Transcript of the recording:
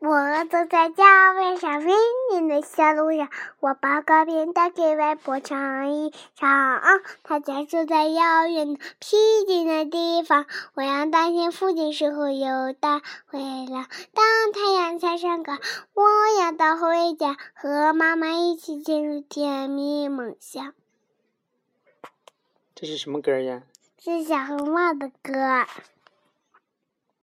我走在郊外小兵林的小路上，我把歌片带给外婆唱一唱。她家住在遥远的僻静的地方，我要担心父亲是否又带回了。当太阳下山岗，我要到回家，和妈妈一起进入甜蜜梦乡。这是什么歌呀？是小红帽的歌。